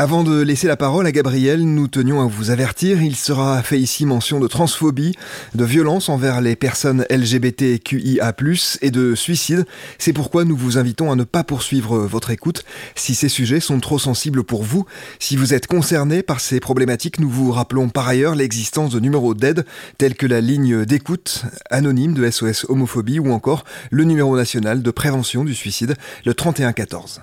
Avant de laisser la parole à Gabriel, nous tenions à vous avertir, il sera fait ici mention de transphobie, de violence envers les personnes LGBTQIA+, et de suicide. C'est pourquoi nous vous invitons à ne pas poursuivre votre écoute si ces sujets sont trop sensibles pour vous. Si vous êtes concerné par ces problématiques, nous vous rappelons par ailleurs l'existence de numéros d'aide tels que la ligne d'écoute anonyme de SOS homophobie ou encore le numéro national de prévention du suicide, le 3114.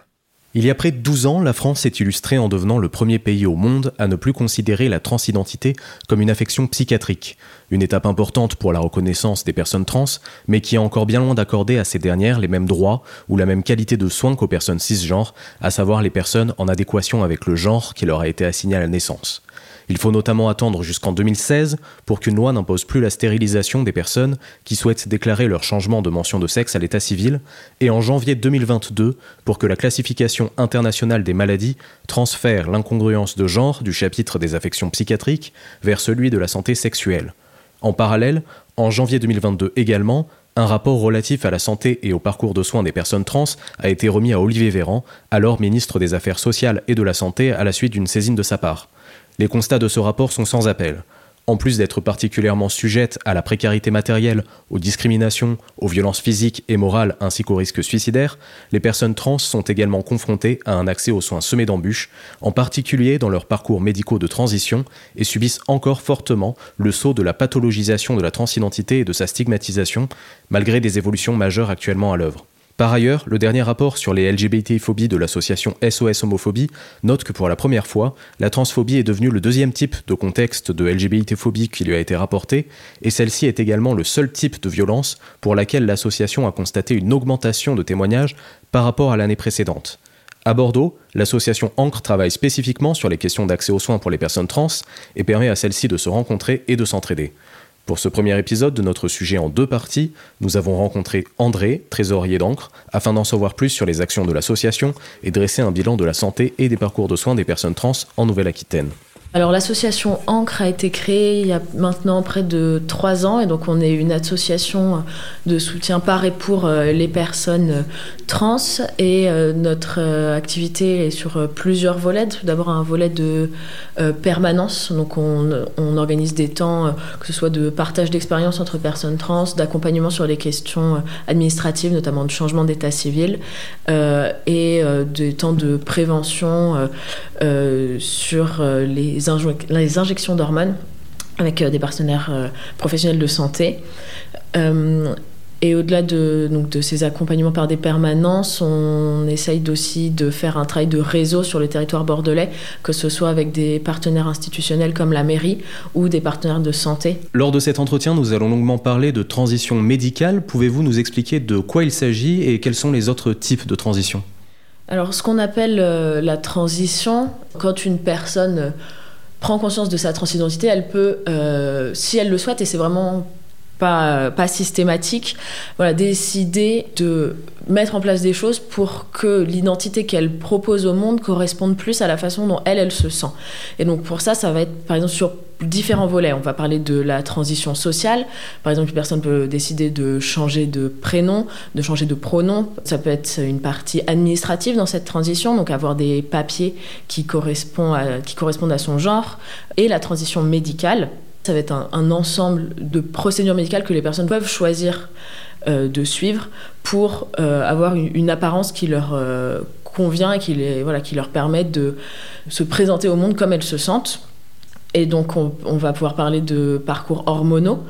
Il y a près de 12 ans, la France s'est illustrée en devenant le premier pays au monde à ne plus considérer la transidentité comme une affection psychiatrique, une étape importante pour la reconnaissance des personnes trans, mais qui est encore bien loin d'accorder à ces dernières les mêmes droits ou la même qualité de soins qu'aux personnes cisgenres, à savoir les personnes en adéquation avec le genre qui leur a été assigné à la naissance. Il faut notamment attendre jusqu'en 2016 pour qu'une loi n'impose plus la stérilisation des personnes qui souhaitent déclarer leur changement de mention de sexe à l'état civil, et en janvier 2022 pour que la classification internationale des maladies transfère l'incongruence de genre du chapitre des affections psychiatriques vers celui de la santé sexuelle. En parallèle, en janvier 2022 également, un rapport relatif à la santé et au parcours de soins des personnes trans a été remis à Olivier Véran, alors ministre des Affaires sociales et de la Santé, à la suite d'une saisine de sa part. Les constats de ce rapport sont sans appel. En plus d'être particulièrement sujette à la précarité matérielle, aux discriminations, aux violences physiques et morales ainsi qu'aux risques suicidaires, les personnes trans sont également confrontées à un accès aux soins semés d'embûches, en particulier dans leurs parcours médicaux de transition, et subissent encore fortement le saut de la pathologisation de la transidentité et de sa stigmatisation, malgré des évolutions majeures actuellement à l'œuvre. Par ailleurs, le dernier rapport sur les LGBT-phobies de l'association SOS Homophobie note que pour la première fois, la transphobie est devenue le deuxième type de contexte de LGBT-phobie qui lui a été rapporté, et celle-ci est également le seul type de violence pour laquelle l'association a constaté une augmentation de témoignages par rapport à l'année précédente. À Bordeaux, l'association Ancre travaille spécifiquement sur les questions d'accès aux soins pour les personnes trans et permet à celles-ci de se rencontrer et de s'entraider. Pour ce premier épisode de notre sujet en deux parties, nous avons rencontré André, trésorier d'encre, afin d'en savoir plus sur les actions de l'association et dresser un bilan de la santé et des parcours de soins des personnes trans en Nouvelle-Aquitaine. Alors l'association Ancre a été créée il y a maintenant près de trois ans et donc on est une association de soutien par et pour euh, les personnes trans et euh, notre euh, activité est sur plusieurs volets. Tout d'abord un volet de permanence, donc on, organise des temps que ce soit de partage d'expérience entre personnes trans, d'accompagnement sur les questions administratives, notamment de changement d'état civil et des temps de prévention sur les les, injections d'hormones avec euh, des partenaires euh, professionnels de santé. Euh, et au-delà de, donc, de ces accompagnements par des permanences, on essaye aussi de faire un travail de réseau sur le territoire bordelais, que ce soit avec des partenaires institutionnels comme la mairie ou des partenaires de santé. Lors de cet entretien, nous allons longuement parler de transition médicale. Pouvez-vous nous expliquer de quoi il s'agit et quels sont les autres types de transition? Alors, ce qu'on appelle la transition, quand une personne prend conscience de sa transidentité, elle peut, euh, si elle le souhaite, et c'est vraiment pas, systématique, voilà, décider de mettre en place des choses pour que l'identité qu'elle propose au monde corresponde plus à la façon dont elle, elle se sent. Et donc pour ça, ça va être par exemple sur différents volets. On va parler de la transition sociale. Par exemple, une personne peut décider de changer de prénom, de changer de pronom. Ça peut être une partie administrative dans cette transition, donc avoir des papiers qui correspondent à son genre. Et la transition médicale, ça va être un, ensemble de procédures médicales que les personnes peuvent choisir euh, de suivre pour euh, avoir une, apparence qui leur euh, convient et qui, les, voilà, qui leur permet de se présenter au monde comme elles se sentent. Et donc on, on va pouvoir parler de parcours hormonaux,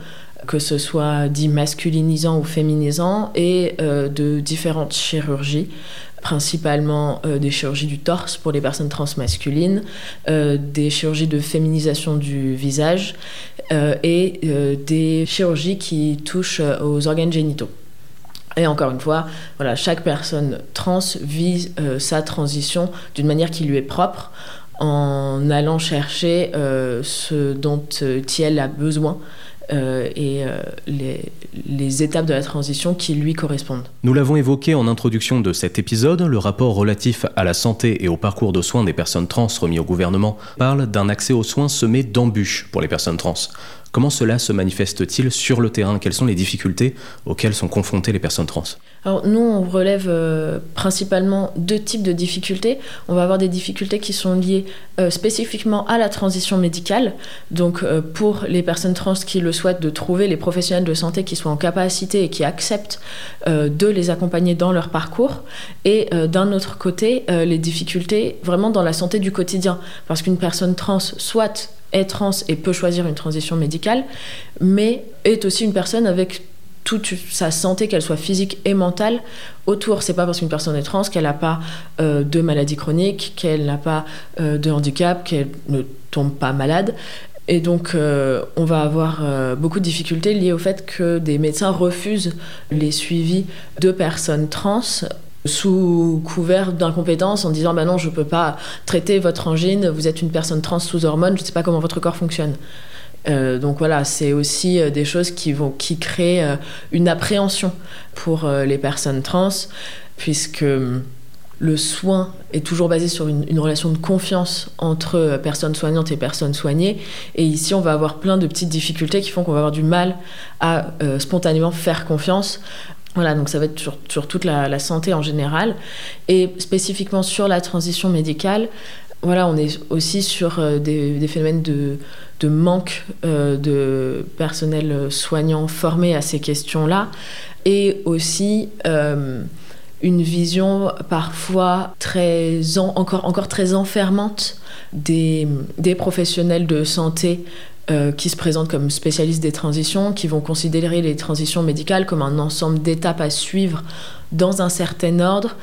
que ce soit dit masculinisant ou féminisant, et de différentes chirurgies principalement euh, des chirurgies du torse pour les personnes transmasculines, euh, des chirurgies de féminisation du visage euh, et des chirurgies qui touchent aux organes génitaux. Et encore une fois, chaque personne trans vit sa transition d'une manière qui lui est propre en allant chercher ce dont elle a besoin euh, et euh, les, étapes de la transition qui lui correspondent. Nous l'avons évoqué en introduction de cet épisode, le rapport relatif à la santé et au parcours de soins des personnes trans remis au gouvernement parle d'un accès aux soins semé d'embûches pour les personnes trans. Comment cela se manifeste-t-il sur le terrain? Quelles sont les difficultés auxquelles sont confrontées les personnes trans? Alors nous, on relève euh, principalement deux types de difficultés. On va avoir des difficultés qui sont liées euh, spécifiquement à la transition médicale. Donc euh, pour les personnes trans qui le souhaitent, de trouver les professionnels de santé qui soient en capacité et qui acceptent de les accompagner dans leur parcours. Et d'un autre côté, les difficultés vraiment dans la santé du quotidien. Parce qu'une personne trans, soit est trans et peut choisir une transition médicale, mais est aussi une personne avec toute sa santé, qu'elle soit physique et mentale, autour. C'est pas parce qu'une personne est trans qu'elle n'a pas euh, de maladie chronique, qu'elle n'a pas euh, de handicap, qu'elle ne tombe pas malade. Et donc, euh, on va avoir beaucoup de difficultés liées au fait que des médecins refusent les suivis de personnes trans sous couvert d'incompétence en disant bah non je peux pas traiter votre angine vous êtes une personne trans sous hormones je sais pas comment votre corps fonctionne euh, donc voilà c'est aussi euh, des choses qui vont qui créent euh, une appréhension pour les personnes trans puisque le soin est toujours basé sur une, une, relation de confiance entre personnes soignantes et personnes soignées. Et ici, on va avoir plein de petites difficultés qui font qu'on va avoir du mal à spontanément faire confiance voilà, donc ça va être sur, toute la, santé en général. Et spécifiquement sur la transition médicale, voilà, on est aussi sur euh, des, phénomènes de, manque euh, de personnel soignant formé à ces questions-là. Et aussi euh, une vision parfois très encore, encore très enfermante des, des professionnels de santé euh, qui se présentent comme spécialistes des transitions, qui vont considérer les transitions médicales comme un ensemble d'étapes à suivre dans un certain ordre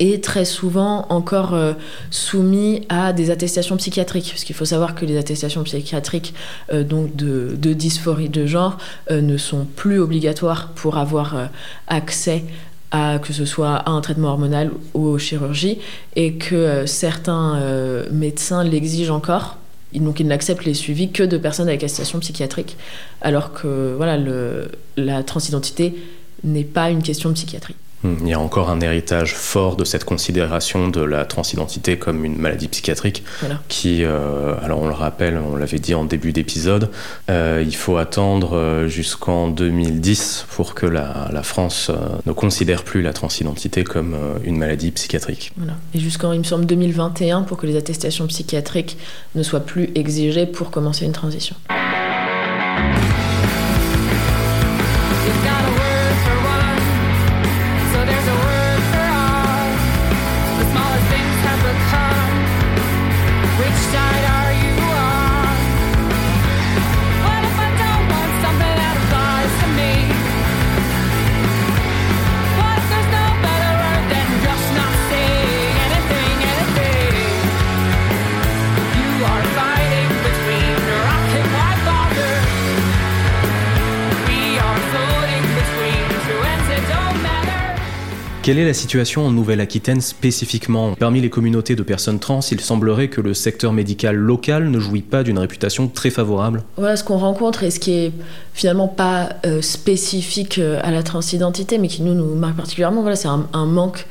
et très souvent encore euh, soumis à des attestations psychiatriques. Parce qu'il faut savoir que les attestations psychiatriques euh, donc de, dysphorie de genre ne sont plus obligatoires pour avoir accès à que ce soit à un traitement hormonal ou aux chirurgies et que certains médecins l'exigent encore donc, ils n'acceptent les suivis que de personnes avec attestation psychiatrique, alors que voilà, la transidentité n'est pas une question de psychiatrie. Hmm, il y a encore un héritage fort de cette considération de la transidentité comme une maladie psychiatrique qui, euh, alors on le rappelle, on l'avait dit en début d'épisode, euh, il faut attendre euh, jusqu'en 2010 pour que la, la France ne considère plus la transidentité comme une maladie psychiatrique. Voilà. Et jusqu'en, il me semble, 2021 pour que les attestations psychiatriques ne soient plus exigées pour commencer une transition. Quelle est la situation en Nouvelle-Aquitaine spécifiquement Parmi les communautés de personnes trans, il semblerait que le secteur médical local ne jouit pas d'une réputation très favorable. Voilà ce qu'on rencontre et ce qui est finalement pas euh, spécifique euh, à la transidentité, mais qui nous, nous marque particulièrement, voilà, c'est un, manque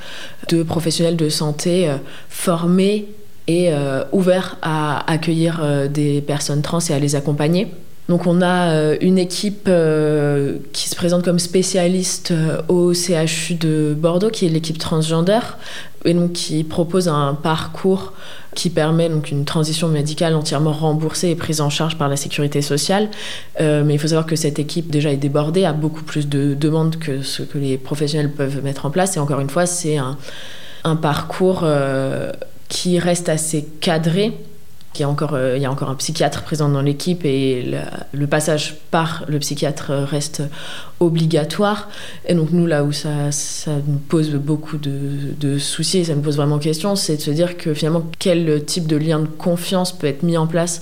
de professionnels de santé euh, formés et ouverts à accueillir des personnes trans et à les accompagner. Donc on a euh, une équipe euh, qui se présente comme spécialiste euh, au CHU de Bordeaux, qui est l'équipe transgender, et donc qui propose un parcours qui permet donc une transition médicale entièrement remboursée et prise en charge par la sécurité sociale. mais il faut savoir que cette équipe déjà est débordée, a beaucoup plus de demandes que ce que les professionnels peuvent mettre en place. Et encore une fois, c'est un, un, parcours qui reste assez cadré euh, il y a encore un psychiatre présent dans l'équipe et le, passage par le psychiatre reste obligatoire. Et donc nous, là où ça, nous pose beaucoup de, de soucis, ça nous pose vraiment question, c'est de se dire que finalement, quel type de lien de confiance peut être mis en place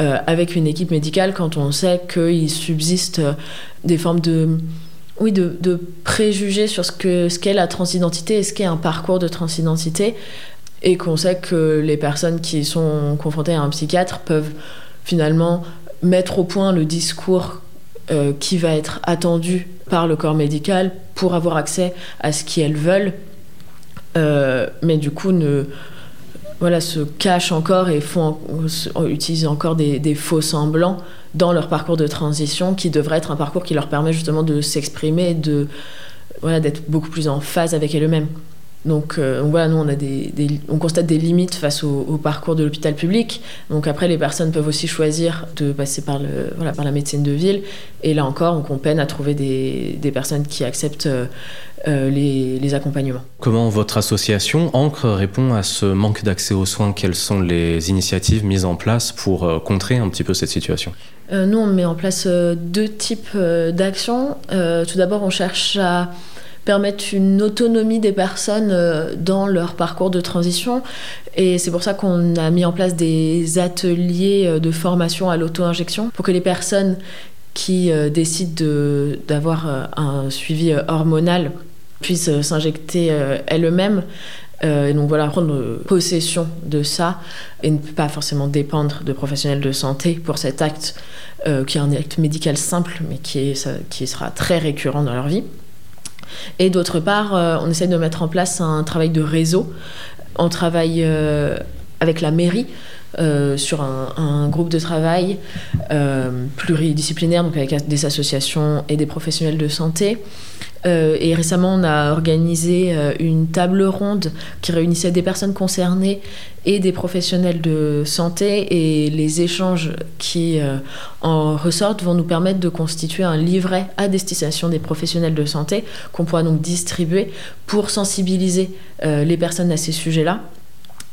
euh, avec une équipe médicale quand on sait qu'il subsiste des formes de oui, de, préjugés sur ce qu'est ce qu'est la transidentité et ce qu'est un parcours de transidentité et qu'on sait que les personnes qui sont confrontées à un psychiatre peuvent finalement mettre au point le discours euh, qui va être attendu par le corps médical pour avoir accès à ce qu'elles veulent, euh, mais du coup ne voilà se cachent encore et font utilisent encore des, des, faux semblants dans leur parcours de transition qui devrait être un parcours qui leur permet justement de s'exprimer, de voilà d'être beaucoup plus en phase avec elles-mêmes. Donc, euh, voilà, nous on a des, on constate des limites face au, parcours de l'hôpital public. Donc après, les personnes peuvent aussi choisir de passer par le, voilà, par la médecine de ville. Et là encore, on peine à trouver des, des personnes qui acceptent euh, euh, les, les, accompagnements. Comment votre association Ancre répond à ce manque d'accès aux soins? Quelles sont les initiatives mises en place pour contrer un petit peu cette situation? Nous, on met en place deux types d'actions. tout d'abord, on cherche à permettre une autonomie des personnes euh, dans leur parcours de transition. Et c'est pour ça qu'on a mis en place des ateliers euh, de formation à l'auto-injection pour que les personnes qui euh, décident d'avoir un suivi hormonal puissent s'injecter elles-mêmes. et donc voilà, prendre possession de ça et ne pas forcément dépendre de professionnels de santé pour cet acte qui est un acte médical simple mais qui, est, qui sera très récurrent dans leur vie. Et d'autre part, euh, on essaie de mettre en place un travail de réseau. On travaille euh, avec la mairie. Euh, sur un, groupe de travail pluridisciplinaire, donc avec des associations et des professionnels de santé. Euh, et récemment, on a organisé euh, une table ronde qui réunissait des personnes concernées et des professionnels de santé. Et les échanges qui euh, en ressortent vont nous permettre de constituer un livret à destination des professionnels de santé qu'on pourra donc distribuer pour sensibiliser les personnes à ces sujets-là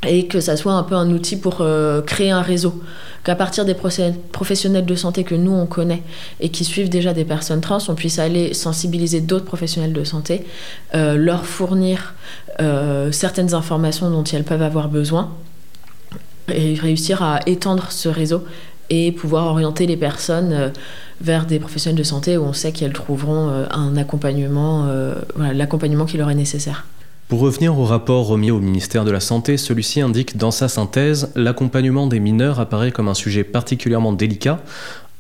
et que ça soit un peu un outil pour créer un réseau qu'à partir des professionnels de santé que nous on connaît et qui suivent déjà des personnes trans, on puisse aller sensibiliser d'autres professionnels de santé, euh, leur fournir euh, certaines informations dont elles peuvent avoir besoin et réussir à étendre ce réseau et pouvoir orienter les personnes euh, vers des professionnels de santé où on sait qu'elles trouveront un accompagnement, l'accompagnement qui leur est nécessaire. Pour revenir au rapport remis au ministère de la Santé, celui-ci indique dans sa synthèse l'accompagnement des mineurs apparaît comme un sujet particulièrement délicat,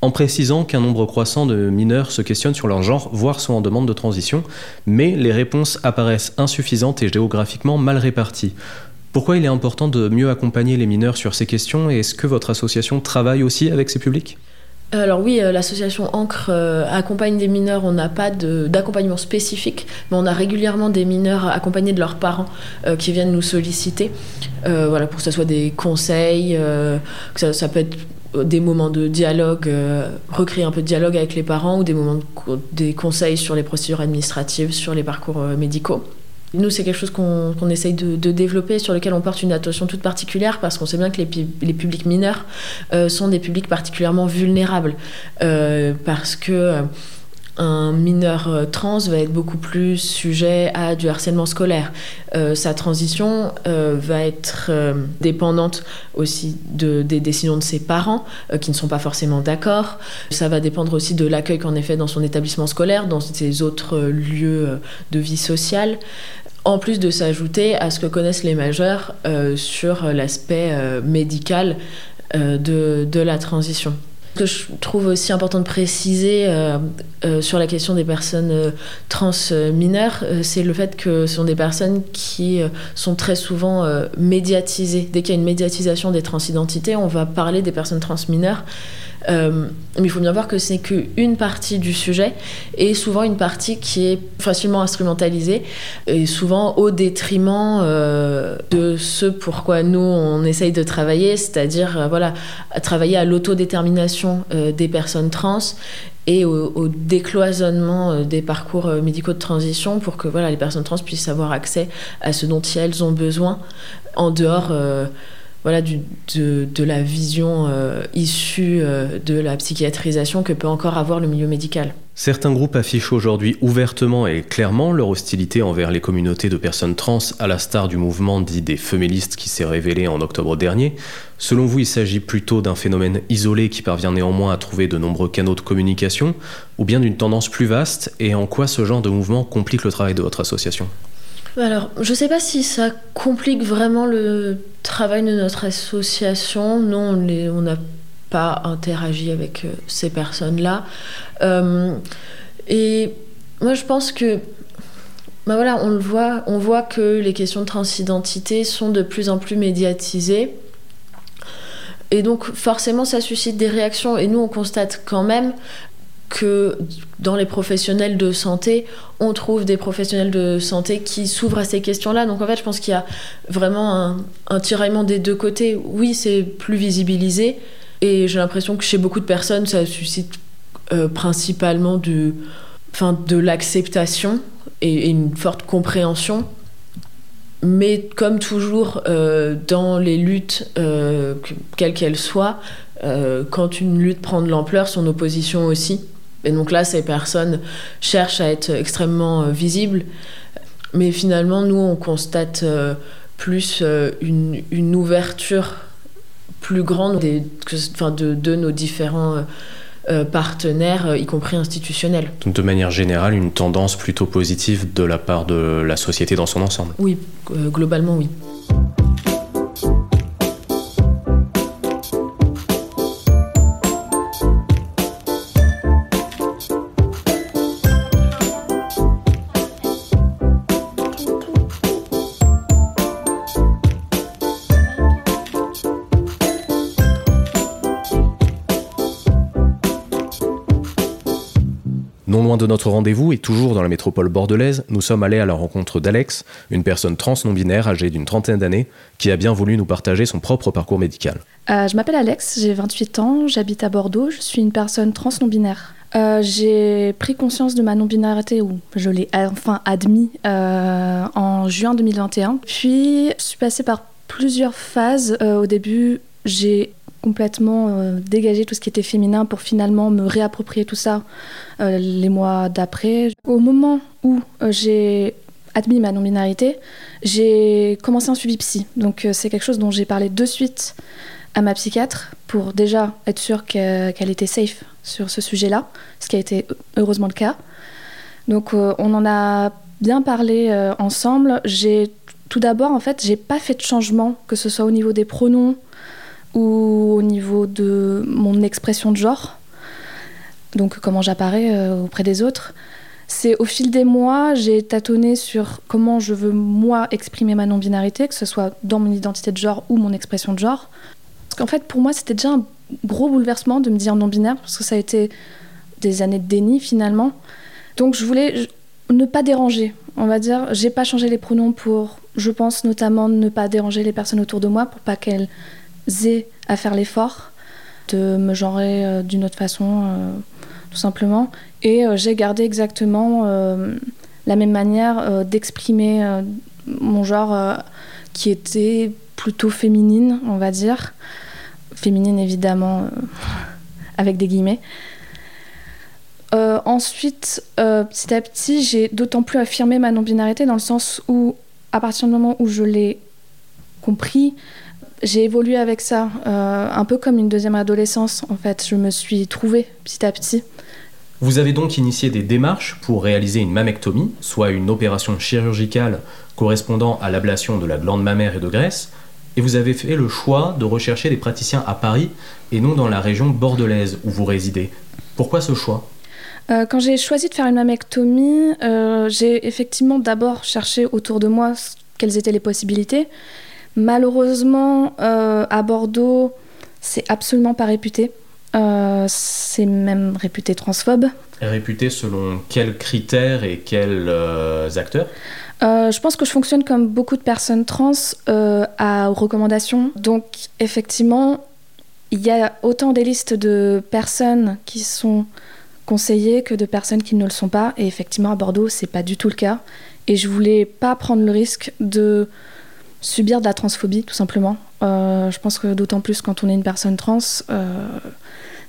en précisant qu'un nombre croissant de mineurs se questionnent sur leur genre, voire sont en demande de transition, mais les réponses apparaissent insuffisantes et géographiquement mal réparties. Pourquoi il est important de mieux accompagner les mineurs sur ces questions et est-ce que votre association travaille aussi avec ces publics? Alors oui, euh, l'association Ancre euh, accompagne des mineurs. On n'a pas d'accompagnement spécifique, mais on a régulièrement des mineurs accompagnés de leurs parents euh, qui viennent nous solliciter, voilà, pour que ce soit des conseils, que ça, peut être des moments de dialogue, recréer un peu de dialogue avec les parents ou des moments des conseils sur les procédures administratives, sur les parcours médicaux. Nous, c'est quelque chose qu'on essaye de, développer, sur lequel on porte une attention toute particulière, parce qu'on sait bien que les, publics mineurs euh, sont des publics particulièrement vulnérables, euh, parce que un mineur euh, trans va être beaucoup plus sujet à du harcèlement scolaire. Euh, sa transition euh, va être dépendante aussi de, des décisions de ses parents qui ne sont pas forcément d'accord. Ça va dépendre aussi de l'accueil qu'en fait dans son établissement scolaire, dans ses autres lieux de vie sociale. En plus de s'ajouter à ce que connaissent les majeurs sur l'aspect médical de, de la transition. Ce que je trouve aussi important de préciser euh, euh, sur la question des personnes euh, trans mineures, c'est le fait que ce sont des personnes qui sont très souvent médiatisées. Dès qu'il y a une médiatisation des transidentités, on va parler des personnes trans mineures. Euh, mais il faut bien voir que c'est qu'une partie du sujet et souvent une partie qui est facilement instrumentalisée et souvent au détriment euh, de ce pourquoi nous on essaye de travailler, c'est-à-dire euh, voilà, travailler à l'autodétermination des personnes trans et au, décloisonnement des parcours médicaux de transition pour que voilà, les personnes trans puissent avoir accès à ce dont elles ont besoin en dehors voilà, de, la vision euh, issue euh, de la psychiatrisation que peut encore avoir le milieu médical. Certains groupes affichent aujourd'hui ouvertement et clairement leur hostilité envers les communautés de personnes trans, à la star du mouvement dit des féministes qui s'est révélé en octobre dernier. Selon vous, il s'agit plutôt d'un phénomène isolé qui parvient néanmoins à trouver de nombreux canaux de communication, ou bien d'une tendance plus vaste, et en quoi ce genre de mouvement complique le travail de votre association? Alors, je ne sais pas si ça complique vraiment le travail de notre association. Non, on n'a pas interagi avec euh, ces personnes-là. Euh, et moi, je pense que, bah voilà, on le voit, on voit que les questions de transidentité sont de plus en plus médiatisées. Et donc, forcément, ça suscite des réactions. Et nous, on constate quand même que dans les professionnels de santé, on trouve des professionnels de santé qui s'ouvrent à ces questions-là. Donc en fait, je pense qu'il y a vraiment un, tiraillement des deux côtés. Oui, c'est plus visibilisé, et j'ai l'impression que chez beaucoup de personnes, ça suscite euh, principalement de, enfin, de l'acceptation et, une forte compréhension. Mais comme toujours euh, dans les luttes, euh, quelles qu'elles soient, quand une lutte prend de l'ampleur, son opposition aussi. Et donc là, ces personnes cherchent à être extrêmement euh, visibles. Mais finalement, nous, on constate euh, plus euh, une, ouverture plus grande des, de, de, nos différents partenaires, y compris institutionnels. Donc de manière générale, une tendance plutôt positive de la part de la société dans son ensemble Oui, globalement oui. De notre rendez-vous et toujours dans la métropole bordelaise, nous sommes allés à la rencontre d'Alex, une personne trans non-binaire âgée d'une trentaine d'années, qui a bien voulu nous partager son propre parcours médical. Euh, je m'appelle Alex, j'ai 28 ans, j'habite à Bordeaux, je suis une personne trans non-binaire. Euh, j'ai pris conscience de ma non-binarité, ou je l'ai enfin admis, euh, en juin 2021. Puis, je suis passée par plusieurs phases. au début, j'ai complètement euh, dégager tout ce qui était féminin pour finalement me réapproprier tout ça euh, les mois d'après. Au moment où euh, j'ai admis ma non-binarité, j'ai commencé un suivi psy. Donc c'est quelque chose dont j'ai parlé de suite à ma psychiatre pour déjà être sûre qu'elle était safe sur ce sujet-là, ce qui a été heureusement le cas. Donc on en a bien parlé ensemble. J'ai tout d'abord en fait, j'ai pas fait de changement que ce soit au niveau des pronoms ou au niveau de mon expression de genre, donc comment j'apparais euh, auprès des autres. C'est au fil des mois, j'ai tâtonné sur comment je veux moi exprimer ma non-binarité, que ce soit dans mon identité de genre ou mon expression de genre. Parce qu'en fait, pour moi, c'était déjà un gros bouleversement de me dire non-binaire, parce que ça a été des années de déni finalement. Donc je voulais ne pas déranger, on va dire. J'ai pas changé les pronoms pour, je pense notamment, ne pas déranger les personnes autour de moi, pour pas qu'elles à faire l'effort de me genrer euh, d'une autre façon, euh, tout simplement. Et euh, j'ai gardé exactement la même manière d'exprimer mon genre qui était plutôt féminine, on va dire. Féminine, évidemment, avec des guillemets. ensuite, petit à petit, j'ai d'autant plus affirmé ma non-binarité dans le sens où, à partir du moment où je l'ai compris, j'ai évolué avec ça, un peu comme une deuxième adolescence. En fait, je me suis trouvée petit à petit. Vous avez donc initié des démarches pour réaliser une mammectomie, soit une opération chirurgicale correspondant à l'ablation de la glande mammaire et de graisse, et vous avez fait le choix de rechercher des praticiens à Paris et non dans la région bordelaise où vous résidez. Pourquoi ce choix? Euh, quand j'ai choisi de faire une mammectomie, euh, j'ai effectivement d'abord cherché autour de moi quelles étaient les possibilités. Malheureusement, euh, à Bordeaux, c'est absolument pas réputé. c'est même réputé transphobe. Réputé selon quels critères et quels acteurs? Euh, je pense que je fonctionne comme beaucoup de personnes trans euh, à recommandations. Donc effectivement, il y a autant des listes de personnes qui sont conseillées que de personnes qui ne le sont pas. Et effectivement, à Bordeaux, c'est pas du tout le cas. Et je voulais pas prendre le risque de subir de la transphobie, tout simplement. Euh, je pense que d'autant plus quand on est une personne trans,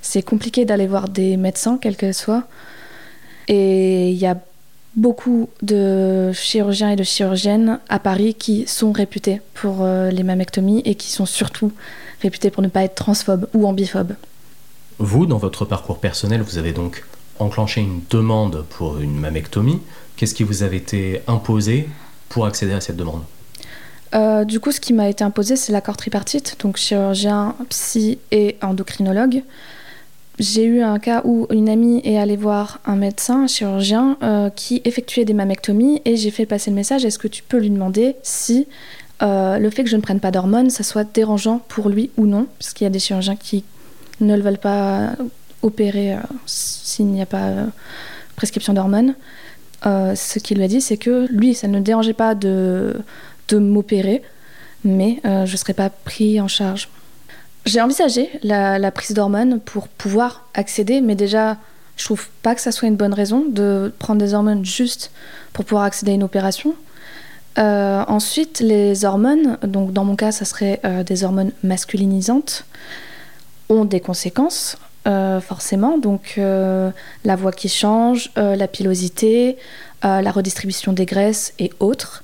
c'est compliqué d'aller voir des médecins, quels qu'ils soient. Et il y a beaucoup de chirurgiens et de chirurgiennes à Paris qui sont réputés pour euh, les mammectomies et qui sont surtout réputés pour ne pas être transphobes ou ambiphobes. Vous, dans votre parcours personnel, vous avez donc enclenché une demande pour une mammectomie. Qu'est-ce qui vous avait été imposé pour accéder à cette demande? Euh, du coup, ce qui m'a été imposé, c'est l'accord tripartite, donc chirurgien, psy et endocrinologue. J'ai eu un cas où une amie est allée voir un médecin, un chirurgien, euh, qui effectuait des mammectomies et j'ai fait passer le message est-ce que tu peux lui demander si euh, le fait que je ne prenne pas d'hormones, ça soit dérangeant pour lui ou non? Parce qu'il y a des chirurgiens qui ne le veulent pas opérer s'il n'y a pas prescription d'hormones. ce qu'il lui a dit, c'est que lui, ça ne dérangeait pas de, de m'opérer, mais je ne serais pas pris en charge. J'ai envisagé la, prise d'hormones pour pouvoir accéder, mais déjà, je trouve pas que ça soit une bonne raison de prendre des hormones juste pour pouvoir accéder à une opération. Euh, ensuite, les hormones, donc dans mon cas, ça serait euh, des hormones masculinisantes, ont des conséquences, euh, forcément. Donc, la voix qui change, la pilosité, la redistribution des graisses et autres.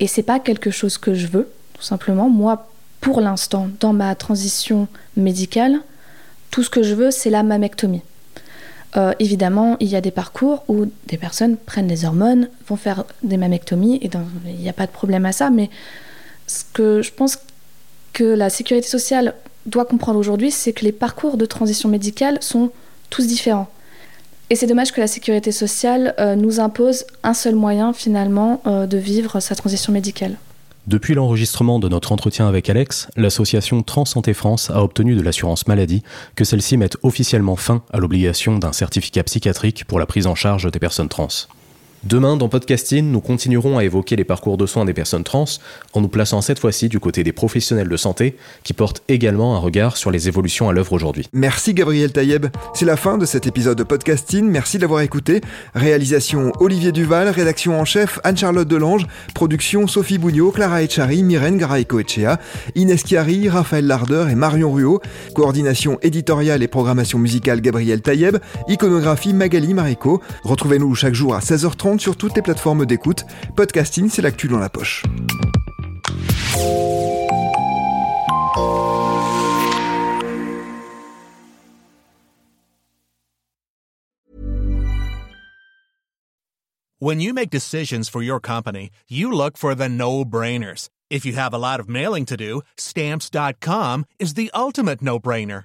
Et c'est pas quelque chose que je veux, tout simplement. Moi, pour l'instant, dans ma transition médicale, tout ce que je veux, c'est la mammectomie. Euh, évidemment, il y a des parcours où des personnes prennent des hormones, vont faire des mammectomies, et il n'y a pas de problème à ça, mais ce que je pense que la sécurité sociale doit comprendre aujourd'hui, c'est que les parcours de transition médicale sont tous différents. Et c'est dommage que la sécurité sociale euh, nous impose un seul moyen finalement euh, de vivre sa transition médicale. Depuis l'enregistrement de notre entretien avec Alex, l'association Transsanté France a obtenu de l'assurance maladie que celle-ci mette officiellement fin à l'obligation d'un certificat psychiatrique pour la prise en charge des personnes trans. Demain, dans Podcasting, nous continuerons à évoquer les parcours de soins des personnes trans en nous plaçant cette fois-ci du côté des professionnels de santé qui portent également un regard sur les évolutions à l'œuvre aujourd'hui. Merci Gabriel Taïeb. C'est la fin de cet épisode de Podcasting. Merci d'avoir écouté. Réalisation Olivier Duval, rédaction en chef Anne-Charlotte Delange, production Sophie Bougnot, Clara Echari, Myrène Garaïco-Echea, Inès Chiari, Raphaël Larder et Marion Ruot, coordination éditoriale et programmation musicale Gabriel Taïeb, iconographie Magali Marico. Retrouvez-nous chaque jour à 16h30 sur toutes les plateformes d'écoute. Podcasting, c'est l'actu dans la poche. When you make decisions for your company, you look for the no-brainers. If you have a lot of mailing to do, stamps.com is the ultimate no-brainer.